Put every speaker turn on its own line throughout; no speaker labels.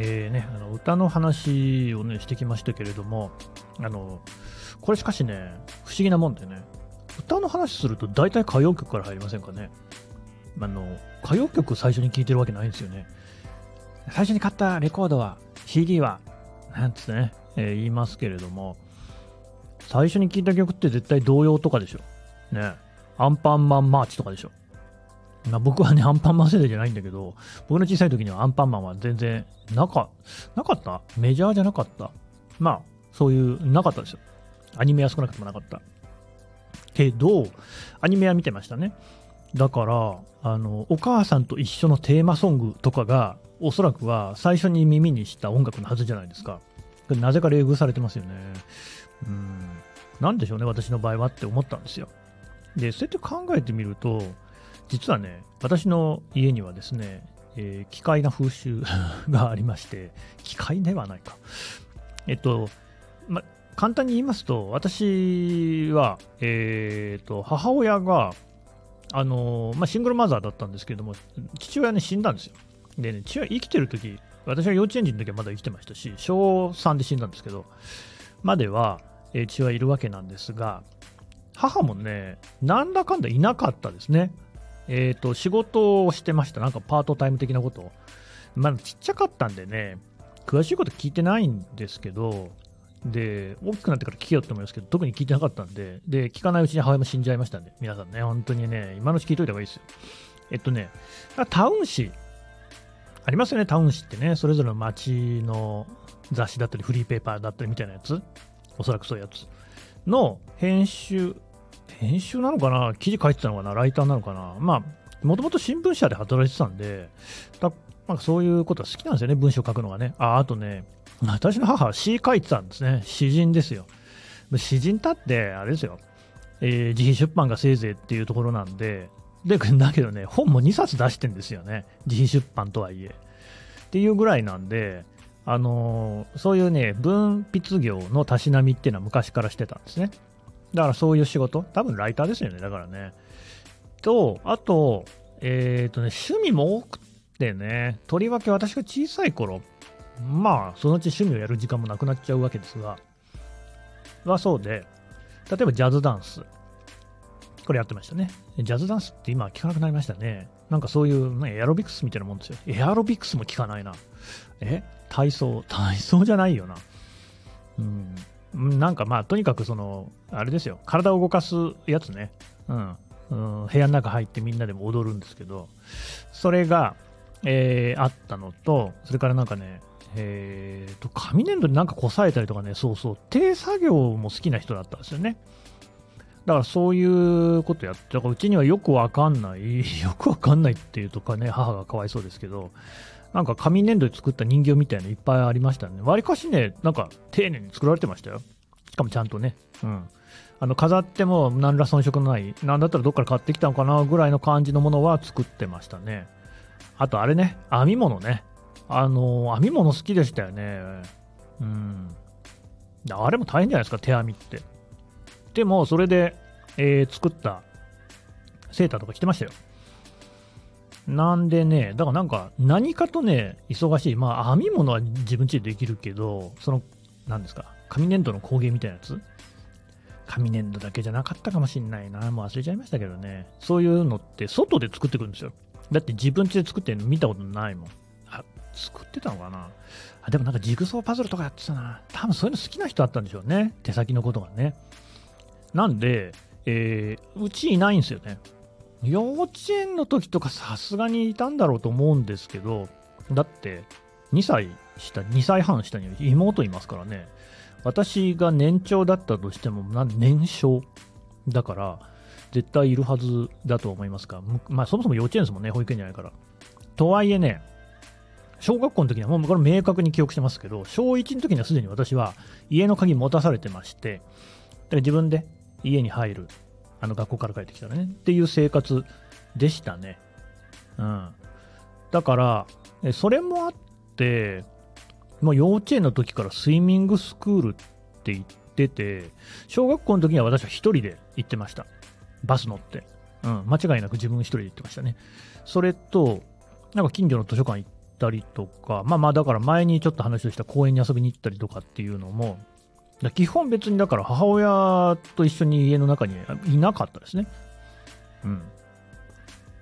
えーね、あの歌の話をねしてきましたけれども、あのこれしかしね、不思議なもんでね、歌の話すると大体歌謡曲から入りませんかね。あの歌謡曲最初に聴いてるわけないんですよね。最初に買ったレコードは、CD は、なんつってね、えー言いますけれども、最初に聴いた曲って絶対童謡とかでしょ。ね。アンパンマンマーチとかでしょ。まあ、僕はね、アンパンマン世代じゃないんだけど、僕の小さい時にはアンパンマンは全然なか、なかった？メジャーじゃなかった？まあ、そういう、なかったですよ。アニメは少なくともなかった。けど、アニメは見てましたね。だから、あの、お母さんと一緒のテーマソングとかが、おそらくは最初に耳にした音楽のはずじゃないですか。なぜか冷遇されてますよね。うん。なんでしょうね、私の場合はって思ったんですよ。で、そうやって考えてみると、実はね、私の家にはですね、えー奇怪な風習 がありまして、奇怪ではないか。えっと、ま、簡単に言いますと、私は、えーと、母親が、あのまあ、シングルマザーだったんですけども、父親ね、死んだんですよ。でね、父親生きてる時私は幼稚園児の時はまだ生きてましたし、小3で死んだんですけど、までは、えー父親いるわけなんですが、母もね、なんだかんだいなかったですね。えっ、と、仕事をしてました。なんかパートタイム的なこと。まだちっちゃかったんでね、詳しいこと聞いてないんですけど、で、大きくなってから聞けよって思いますけど、特に聞いてなかったんで、で、聞かないうちに母親も死んじゃいましたんで、皆さんね、本当にね、今のうち聞いといた方がいいですよ。えっとね、タウン誌、ありますよね、タウン誌ってね、それぞれの街の雑誌だったり、フリーペーパーだったりみたいなやつ、おそらくそういうやつの編集、編集なのかな、記事書いてたのかな、ライターなのかな、まあ、もともと新聞社で働いてたんで、だまあ、そういうことは好きなんですよね、文章書くのがね。あ、あとね、私の母は詩書いてたんですね。詩人ですよ。詩人だって、あれですよ、えー自費出版がせいぜいっていうところなんで、で、だけどね、本も2冊出してんですよね。自費出版とはいえ。っていうぐらいなんで、あのーそういうね、文筆業のたしなみっていうのは昔からしてたんですね。だからそういう仕事、多分ライターですよね、だからね。と、あと、えっ、とね、趣味も多くてね、とりわけ私が小さい頃、まあ、そのうち趣味をやる時間もなくなっちゃうわけですが、はそうで、例えばジャズダンス。これやってましたね。ジャズダンスって今聞かなくなりましたね。なんかそういう、ね、エアロビクスみたいなもんですよ。エアロビクスも聞かないな。え？体操？体操じゃないよな。うん。なんかまあ、とにかくその、あれですよ。体を動かすやつね。うん。うん、部屋の中入ってみんなでも踊るんですけど、それが、えーあったのと、それからなんかね、えーと、紙粘土でなんかこさえたりとかね、そうそう、手作業も好きな人だったんですよね。だからそういうことやって、だからうちにはよくわかんない、よくわかんないっていうとかね、母がかわいそうですけど、なんか紙粘土で作った人形みたいなのいっぱいありましたね。わりかしね、なんか丁寧に作られてましたよ。しかもちゃんとね。うん。あの飾っても何ら遜色のない、なんだったらどっから買ってきたのかなぐらいの感じのものは作ってましたね。あとあれね、編み物ね。あの編み物好きでしたよね。うん。あれも大変じゃないですか、手編みって。でも、それで、えー作ったセーターとか着てましたよ。なんでね、だからなんか、何かとね、忙しい。まあ、編み物は自分家でできるけど、その、なんですか、紙粘土の工芸みたいなやつ？紙粘土だけじゃなかったかもしんないな。もう忘れちゃいましたけどね。そういうのって外で作ってくるんですよ。だって自分家で作ってるの見たことないもん。あ、作ってたのかな？あ、でもなんかジグソーパズルとかやってたな。多分そういうの好きな人あったんでしょうね。手先のことがね。なんで、えーうちいないんですよね。幼稚園の時とかさすがにいたんだろうと思うんですけど、だって2歳下、2歳半下に妹いますからね。私が年長だったとしても、年少だから、絶対いるはずだと思いますが、まあそもそも幼稚園ですもんね、保育園じゃないから。とはいえね、小学校の時にはもうこれ明確に記憶してますけど、小1の時にはすでに私は家の鍵持たされてまして、だから自分で家に入る、あの学校から帰ってきたらね、っていう生活でしたね。うん。だから、それもあって、もう幼稚園の時からスイミングスクールって言ってて、小学校の時には私は一人で行ってました。バス乗って。うん、間違いなく自分一人で行ってましたね。それと、なんか近所の図書館行ったりとか、まあまあだから前にちょっと話をした公園に遊びに行ったりとかっていうのも、基本別にだから母親と一緒に家の中にいなかったですね。うん。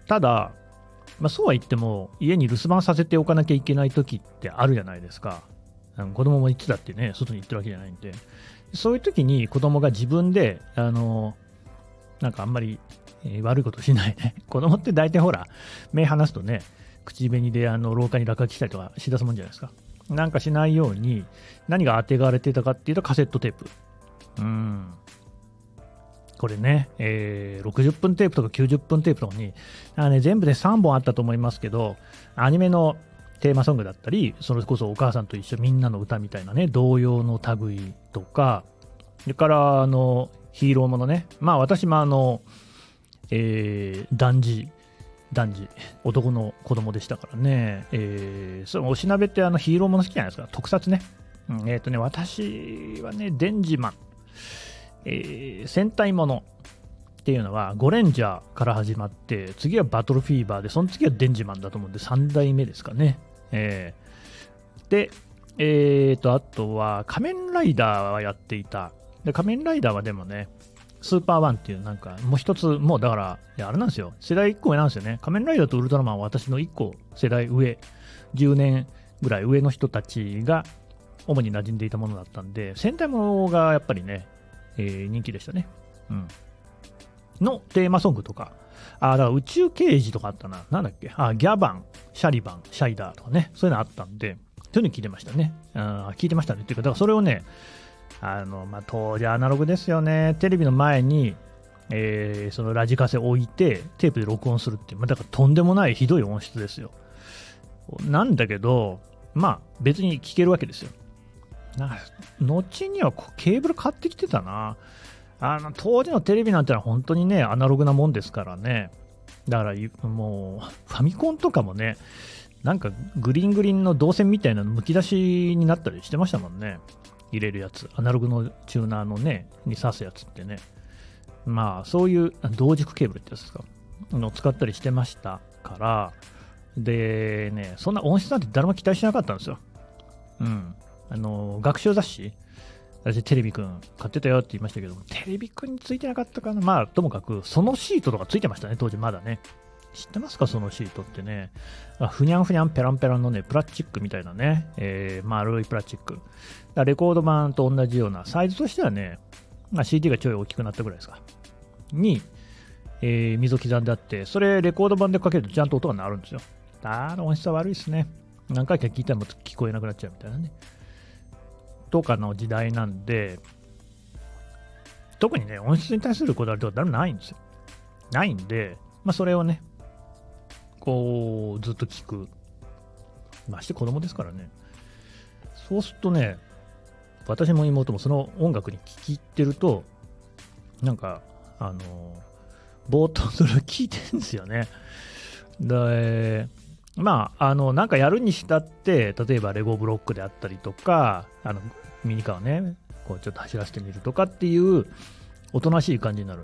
ただ、まあ、そうは言っても、家に留守番させておかなきゃいけない時ってあるじゃないですか。子供も言ってたってね、外に行ってるわけじゃないんで。そういう時に子供が自分で、あの、なんかあんまり、え、悪いことしないね。子供って大体ほら、目離すとね、口紅であの廊下に落書きしたりとかしだすもんじゃないですか。なんかしないように、何が当てがわれてたかっていうとカセットテープ。うん。これね、えー、60分テープとか90分テープとかに、あね、全部で3本あったと思いますけど、アニメのテーマソングだったり、それこそお母さんと一緒みんなの歌みたいなね、童謡の類とか、それから、あの、ヒーローものね、まあ私もあの、えー、男児、男児、男の子供でしたからね、えー、そのおしなべってあのヒーローもの好きじゃないですか、特撮ね。うん、えっ、ー、とね、私はね、デンジマン。えー、戦隊ものっていうのはゴレンジャーから始まって次はバトルフィーバーでその次はデンジマンだと思うんで3代目ですかね、えー、でえーとあとは仮面ライダーはやっていたで仮面ライダーはでもねスーパーワンっていうなんかもう一つもうだからいやあれなんですよ世代1個上なんですよね仮面ライダーとウルトラマンは私の1個世代上10年ぐらい上の人たちが主に馴染んでいたものだったんで戦隊ものがやっぱりねえー、人気でしたね。うん。のテーマソングとか、あ、だから宇宙刑事とかあったな。なんだっけ？あ、ギャバン、シャリバン、シャイダーとかね、そういうのあったんで、そういうの聞いてましたね。あ聞いてましたね。っていうか、だからそれをね、あの、まあ、当時アナログですよね。テレビの前に、えー、そのラジカセ置いて、テープで録音するっていう、まあ、だからとんでもないひどい音質ですよ。なんだけど、まあ、別に聞けるわけですよ。な後にはケーブル買ってきてたな。あの当時のテレビなんてのは本当にね、アナログなもんですからね。だからもう、ファミコンとかもね、なんかグリーングリーンの導線みたいなのむき出しになったりしてましたもんね。入れるやつ。アナログのチューナーのね、に挿すやつってね。まあ、そういう同軸ケーブルってやつですか？の使ったりしてましたから、でね、そんな音質なんて誰も期待しなかったんですよ。うん。あの、学習雑誌、私テレビくん買ってたよって言いましたけどテレビくんについてなかったかなまあ、ともかく、そのシートとかついてましたね、当時まだね。知ってますかそのシートってね。ふにゃんふにゃんペランペランのね、プラスチックみたいなね、えー、丸いプラスチック。レコード版と同じような、サイズとしてはね、まあ、CD がちょい大きくなったぐらいですか。に、えー、溝刻んであって、それレコード版でかけるとちゃんと音が鳴るんですよ。あの音質は悪いですね。何回か聞いたらも聞こえなくなっちゃうみたいなね。とかの時代なんで、特にね、音質に対するこだわりとか誰もないんですよ。ないんで、まあ、それをね、こう、ずっと聞く。まして子供ですからね。そうするとね、私も妹もその音楽に聴き入ってると、なんか、あの、ぼーっとそれを聞いてるんですよね。で、まあ、あの、なんかやるにしたって、例えばレゴブロックであったりとか、あの、ミニカーをね、こうちょっと走らせてみるとかっていう、おとなしい感じになる。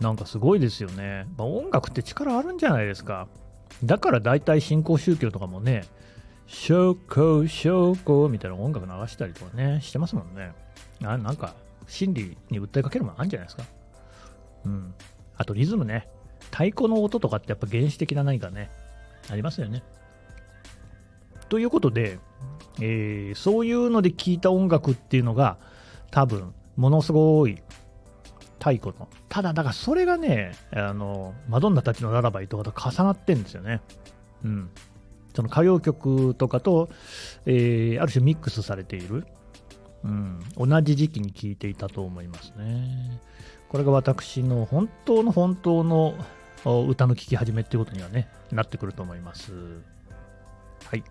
なんかすごいですよね。まあ、音楽って力あるんじゃないですか。だから大体新興宗教とかもね、証拠、証拠みたいな音楽流したりとかね、してますもんね。あなんか、心理に訴えかけるものあるんじゃないですか。うん。あとリズムね。太鼓の音とかってやっぱ原始的な何かね、ありますよね。ということで、えー、そういうので聴いた音楽っていうのが多分ものすごい太鼓の。ただ、だからそれがね、あの、マドンナたちのララバイとかと重なってんですよね。うん。その歌謡曲とかと、えー、ある種ミックスされている。うん。同じ時期に聴いていたと思いますね。これが私の本当の本当の歌の聴き始めっていうことにはね、なってくると思います。はい。